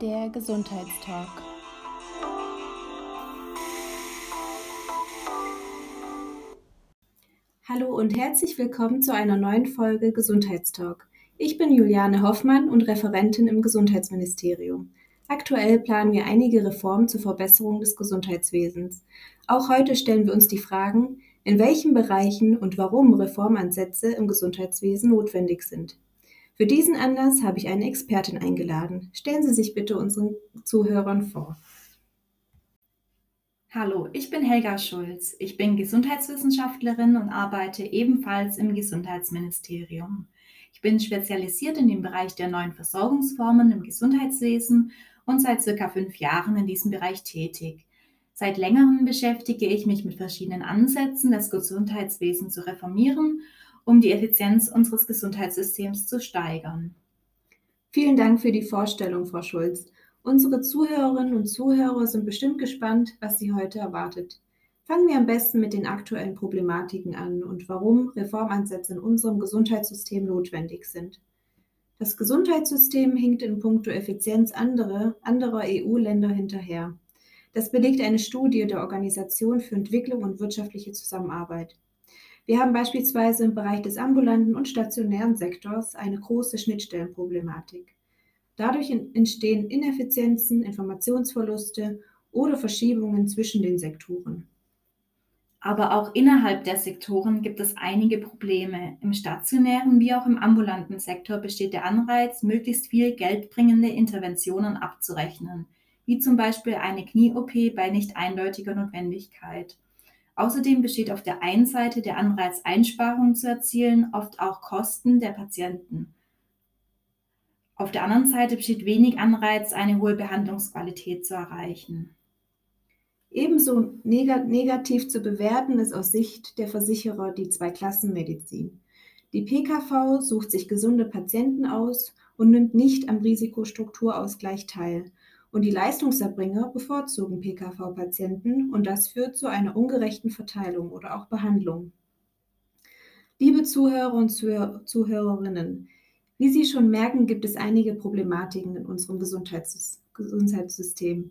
Der Gesundheitstalk. Hallo und herzlich willkommen zu einer neuen Folge Gesundheitstalk. Ich bin Juliane Hoffmann und Referentin im Gesundheitsministerium. Aktuell planen wir einige Reformen zur Verbesserung des Gesundheitswesens. Auch heute stellen wir uns die Fragen, in welchen Bereichen und warum Reformansätze im Gesundheitswesen notwendig sind. Für diesen Anlass habe ich eine Expertin eingeladen. Stellen Sie sich bitte unseren Zuhörern vor. Hallo, ich bin Helga Schulz. Ich bin Gesundheitswissenschaftlerin und arbeite ebenfalls im Gesundheitsministerium. Ich bin spezialisiert in dem Bereich der neuen Versorgungsformen im Gesundheitswesen und seit circa fünf Jahren in diesem Bereich tätig. Seit längerem beschäftige ich mich mit verschiedenen Ansätzen, das Gesundheitswesen zu reformieren um die Effizienz unseres Gesundheitssystems zu steigern. Vielen Dank für die Vorstellung, Frau Schulz. Unsere Zuhörerinnen und Zuhörer sind bestimmt gespannt, was Sie heute erwartet. Fangen wir am besten mit den aktuellen Problematiken an und warum Reformansätze in unserem Gesundheitssystem notwendig sind. Das Gesundheitssystem hinkt in puncto Effizienz andere, anderer EU-Länder hinterher. Das belegt eine Studie der Organisation für Entwicklung und wirtschaftliche Zusammenarbeit. Wir haben beispielsweise im Bereich des ambulanten und stationären Sektors eine große Schnittstellenproblematik. Dadurch entstehen Ineffizienzen, Informationsverluste oder Verschiebungen zwischen den Sektoren. Aber auch innerhalb der Sektoren gibt es einige Probleme. Im stationären wie auch im ambulanten Sektor besteht der Anreiz, möglichst viel geldbringende Interventionen abzurechnen, wie zum Beispiel eine Knie-OP bei nicht eindeutiger Notwendigkeit. Außerdem besteht auf der einen Seite der Anreiz, Einsparungen zu erzielen, oft auch Kosten der Patienten. Auf der anderen Seite besteht wenig Anreiz, eine hohe Behandlungsqualität zu erreichen. Ebenso negativ zu bewerten ist aus Sicht der Versicherer die Zweiklassenmedizin. Die PKV sucht sich gesunde Patienten aus und nimmt nicht am Risikostrukturausgleich teil, und die Leistungserbringer bevorzugen PKV-Patienten und das führt zu einer ungerechten Verteilung oder auch Behandlung. Liebe Zuhörer und Zuhörerinnen, wie Sie schon merken, gibt es einige Problematiken in unserem Gesundheitssystem.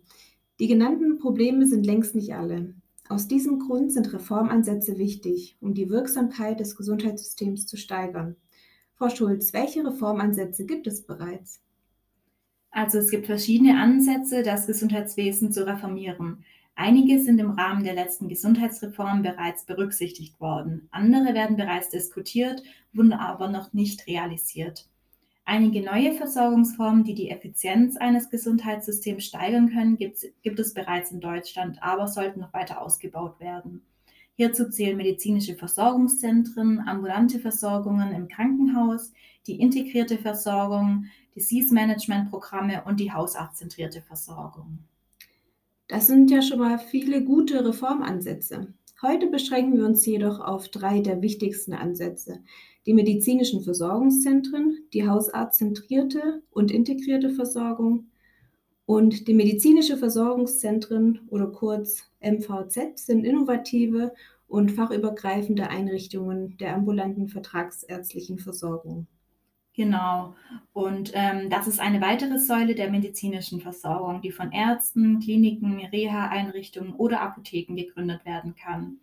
Die genannten Probleme sind längst nicht alle. Aus diesem Grund sind Reformansätze wichtig, um die Wirksamkeit des Gesundheitssystems zu steigern. Frau Schulz, welche Reformansätze gibt es bereits? Also es gibt verschiedene Ansätze, das Gesundheitswesen zu reformieren. Einige sind im Rahmen der letzten Gesundheitsreform bereits berücksichtigt worden. Andere werden bereits diskutiert, wurden aber noch nicht realisiert. Einige neue Versorgungsformen, die die Effizienz eines Gesundheitssystems steigern können, gibt, es bereits in Deutschland, aber sollten noch weiter ausgebaut werden. Hierzu zählen medizinische Versorgungszentren, ambulante Versorgungen im Krankenhaus, die integrierte Versorgung, Disease-Management-Programme und die hausarztzentrierte Versorgung. Das sind ja schon mal viele gute Reformansätze. Heute beschränken wir uns jedoch auf drei der wichtigsten Ansätze. Die medizinischen Versorgungszentren, die hausarztzentrierte und integrierte Versorgung und die medizinische Versorgungszentren oder kurz MVZ sind innovative und fachübergreifende Einrichtungen der ambulanten vertragsärztlichen Versorgung. Genau. Und ähm, das ist eine weitere Säule der medizinischen Versorgung, die von Ärzten, Kliniken, Reha-Einrichtungen oder Apotheken gegründet werden kann.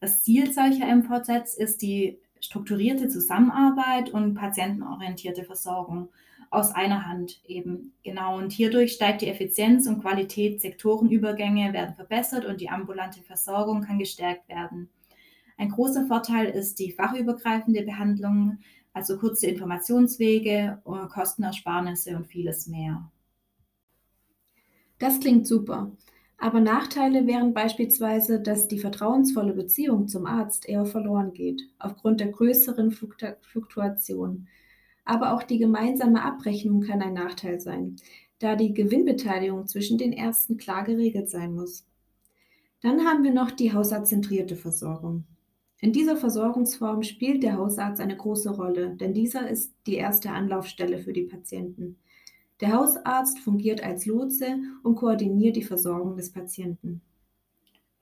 Das Ziel solcher MVZs ist die strukturierte Zusammenarbeit und patientenorientierte Versorgung aus einer Hand eben. Genau. Und hierdurch steigt die Effizienz und Qualität, Sektorenübergänge werden verbessert und die ambulante Versorgung kann gestärkt werden. Ein großer Vorteil ist die fachübergreifende Behandlung, also kurze Informationswege, Kostenersparnisse und vieles mehr. Das klingt super. Aber Nachteile wären beispielsweise, dass die vertrauensvolle Beziehung zum Arzt eher verloren geht, aufgrund der größeren Fluktuation. Aber auch die gemeinsame Abrechnung kann ein Nachteil sein, da die Gewinnbeteiligung zwischen den Ärzten klar geregelt sein muss. Dann haben wir noch die hausarztzentrierte Versorgung. In dieser Versorgungsform spielt der Hausarzt eine große Rolle, denn dieser ist die erste Anlaufstelle für die Patienten. Der Hausarzt fungiert als Lotse und koordiniert die Versorgung des Patienten.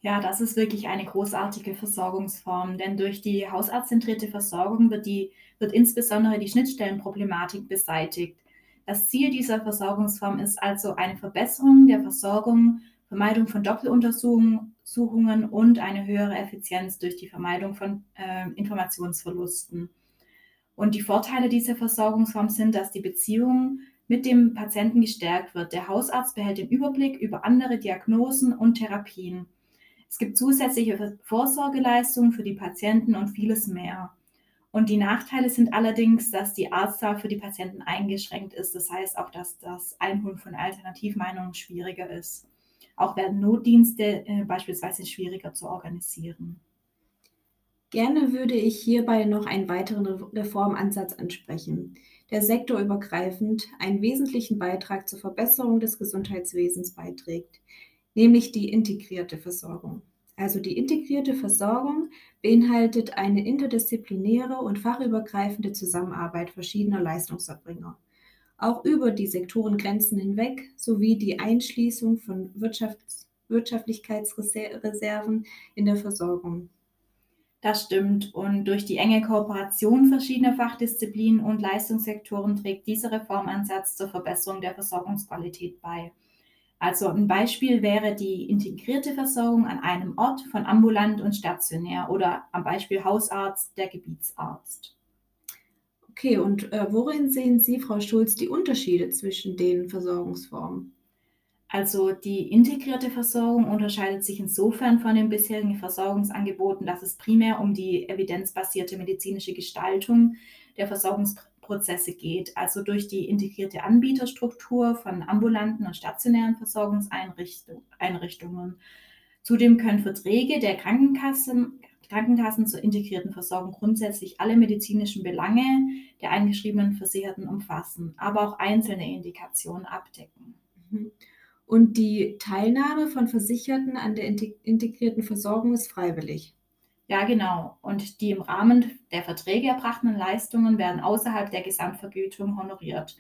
Ja, das ist wirklich eine großartige Versorgungsform, denn durch die hausarztzentrierte Versorgung wird, die, wird insbesondere die Schnittstellenproblematik beseitigt. Das Ziel dieser Versorgungsform ist also eine Verbesserung der Versorgung, Vermeidung von Doppeluntersuchungen und eine höhere Effizienz durch die Vermeidung von äh, Informationsverlusten. Und die Vorteile dieser Versorgungsform sind, dass die Beziehung mit dem Patienten gestärkt wird. Der Hausarzt behält den Überblick über andere Diagnosen und Therapien. Es gibt zusätzliche Vorsorgeleistungen für die Patienten und vieles mehr. Und die Nachteile sind allerdings, dass die Arztzahl für die Patienten eingeschränkt ist. Das heißt auch, dass das Einholen von Alternativmeinungen schwieriger ist. Auch werden Notdienste äh, beispielsweise schwieriger zu organisieren. Gerne würde ich hierbei noch einen weiteren Reformansatz ansprechen, der sektorübergreifend einen wesentlichen Beitrag zur Verbesserung des Gesundheitswesens beiträgt, nämlich die integrierte Versorgung. Also die integrierte Versorgung beinhaltet eine interdisziplinäre und fachübergreifende Zusammenarbeit verschiedener Leistungserbringer, auch über die Sektorengrenzen hinweg, sowie die Einschließung von Wirtschafts Wirtschaftlichkeitsreserven in der Versorgung. Das stimmt. Und durch die enge Kooperation verschiedener Fachdisziplinen und Leistungssektoren trägt dieser Reformansatz zur Verbesserung der Versorgungsqualität bei. Also ein Beispiel wäre die integrierte Versorgung an einem Ort von ambulant und stationär oder am Beispiel Hausarzt, der Gebietsarzt. Okay, und äh, worin sehen Sie, Frau Schulz, die Unterschiede zwischen den Versorgungsformen? Also die integrierte Versorgung unterscheidet sich insofern von den bisherigen Versorgungsangeboten, dass es primär um die evidenzbasierte medizinische Gestaltung der Versorgungsprozesse Prozesse geht, also durch die integrierte Anbieterstruktur von ambulanten und stationären Versorgungseinrichtungen. Zudem können Verträge der Krankenkassen, Krankenkassen zur integrierten Versorgung grundsätzlich alle medizinischen Belange der eingeschriebenen Versicherten umfassen, aber auch einzelne Indikationen abdecken. Mhm. Und die Teilnahme von Versicherten an der integrierten Versorgung ist freiwillig. Ja, genau. Und die im Rahmen der Verträge erbrachten Leistungen werden außerhalb der Gesamtvergütung honoriert.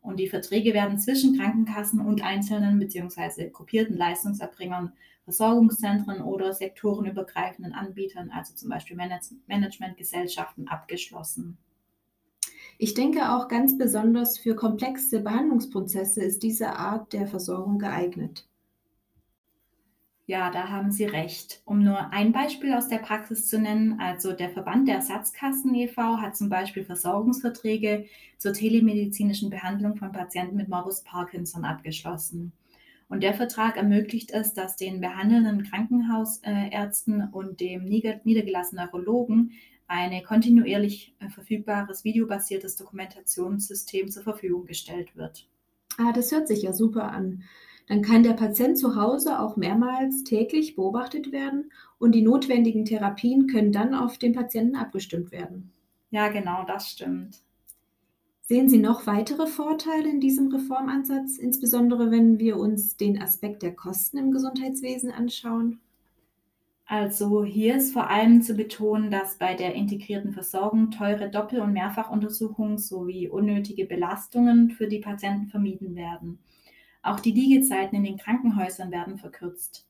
Und die Verträge werden zwischen Krankenkassen und einzelnen bzw. gruppierten Leistungserbringern, Versorgungszentren oder sektorenübergreifenden Anbietern, also zum Beispiel Managementgesellschaften, abgeschlossen. Ich denke auch ganz besonders für komplexe Behandlungsprozesse ist diese Art der Versorgung geeignet. Ja, da haben Sie recht. Um nur ein Beispiel aus der Praxis zu nennen, also der Verband der Ersatzkassen e.V. hat zum Beispiel Versorgungsverträge zur telemedizinischen Behandlung von Patienten mit Morbus Parkinson abgeschlossen. Und der Vertrag ermöglicht es, dass den behandelnden Krankenhausärzten und dem niedergelassenen Neurologen ein kontinuierlich äh, verfügbares videobasiertes Dokumentationssystem zur Verfügung gestellt wird. Ah, das hört sich ja super an. Dann kann der Patient zu Hause auch mehrmals täglich beobachtet werden und die notwendigen Therapien können dann auf den Patienten abgestimmt werden. Ja, genau, das stimmt. Sehen Sie noch weitere Vorteile in diesem Reformansatz, insbesondere wenn wir uns den Aspekt der Kosten im Gesundheitswesen anschauen? Also hier ist vor allem zu betonen, dass bei der integrierten Versorgung teure Doppel- und Mehrfachuntersuchungen sowie unnötige Belastungen für die Patienten vermieden werden. Auch die Liegezeiten in den Krankenhäusern werden verkürzt.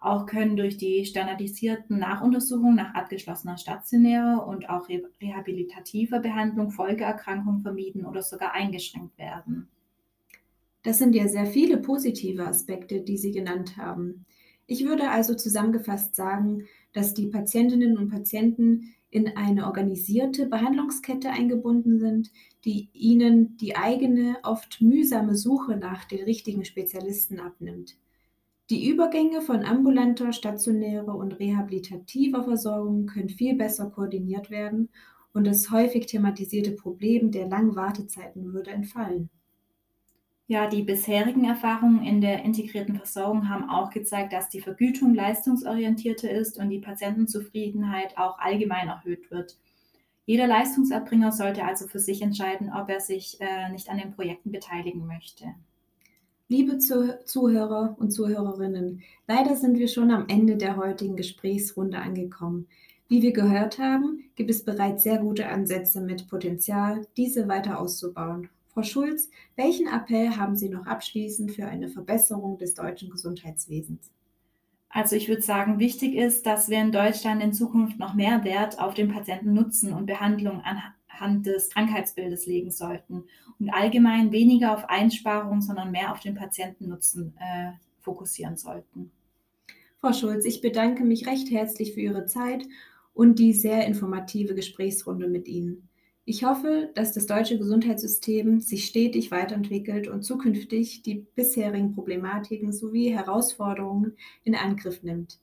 Auch können durch die standardisierten Nachuntersuchungen nach abgeschlossener stationärer und auch rehabilitativer Behandlung Folgeerkrankungen vermieden oder sogar eingeschränkt werden. Das sind ja sehr viele positive Aspekte, die Sie genannt haben. Ich würde also zusammengefasst sagen, dass die Patientinnen und Patienten in eine organisierte Behandlungskette eingebunden sind, die ihnen die eigene, oft mühsame Suche nach den richtigen Spezialisten abnimmt. Die Übergänge von ambulanter, stationärer und rehabilitativer Versorgung können viel besser koordiniert werden und das häufig thematisierte Problem der langen Wartezeiten würde entfallen. Ja, die bisherigen Erfahrungen in der integrierten Versorgung haben auch gezeigt, dass die Vergütung leistungsorientierter ist und die Patientenzufriedenheit auch allgemein erhöht wird. Jeder Leistungserbringer sollte also für sich entscheiden, ob er sich äh, nicht an den Projekten beteiligen möchte. Liebe Zuhörer und Zuhörerinnen, leider sind wir schon am Ende der heutigen Gesprächsrunde angekommen. Wie wir gehört haben, gibt es bereits sehr gute Ansätze mit Potenzial, diese weiter auszubauen. Frau Schulz, welchen Appell haben Sie noch abschließend für eine Verbesserung des deutschen Gesundheitswesens? Also ich würde sagen, wichtig ist, dass wir in Deutschland in Zukunft noch mehr Wert auf den Patientennutzen und Behandlung anhand des Krankheitsbildes legen sollten und allgemein weniger auf Einsparungen, sondern mehr auf den Patientennutzen äh, fokussieren sollten. Frau Schulz, ich bedanke mich recht herzlich für Ihre Zeit und die sehr informative Gesprächsrunde mit Ihnen. Ich hoffe, dass das deutsche Gesundheitssystem sich stetig weiterentwickelt und zukünftig die bisherigen Problematiken sowie Herausforderungen in Angriff nimmt.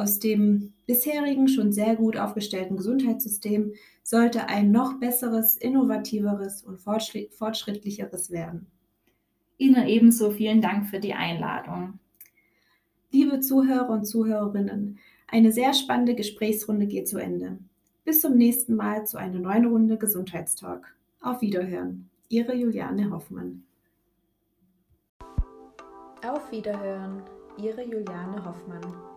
Aus dem bisherigen schon sehr gut aufgestellten Gesundheitssystem sollte ein noch besseres, innovativeres und fortschrittlicheres werden. Ihnen ebenso vielen Dank für die Einladung. Liebe Zuhörer und Zuhörerinnen, eine sehr spannende Gesprächsrunde geht zu Ende. Bis zum nächsten Mal zu einer neuen Runde Gesundheitstalk. Auf Wiederhören. Ihre Juliane Hoffmann. Auf Wiederhören. Ihre Juliane Hoffmann.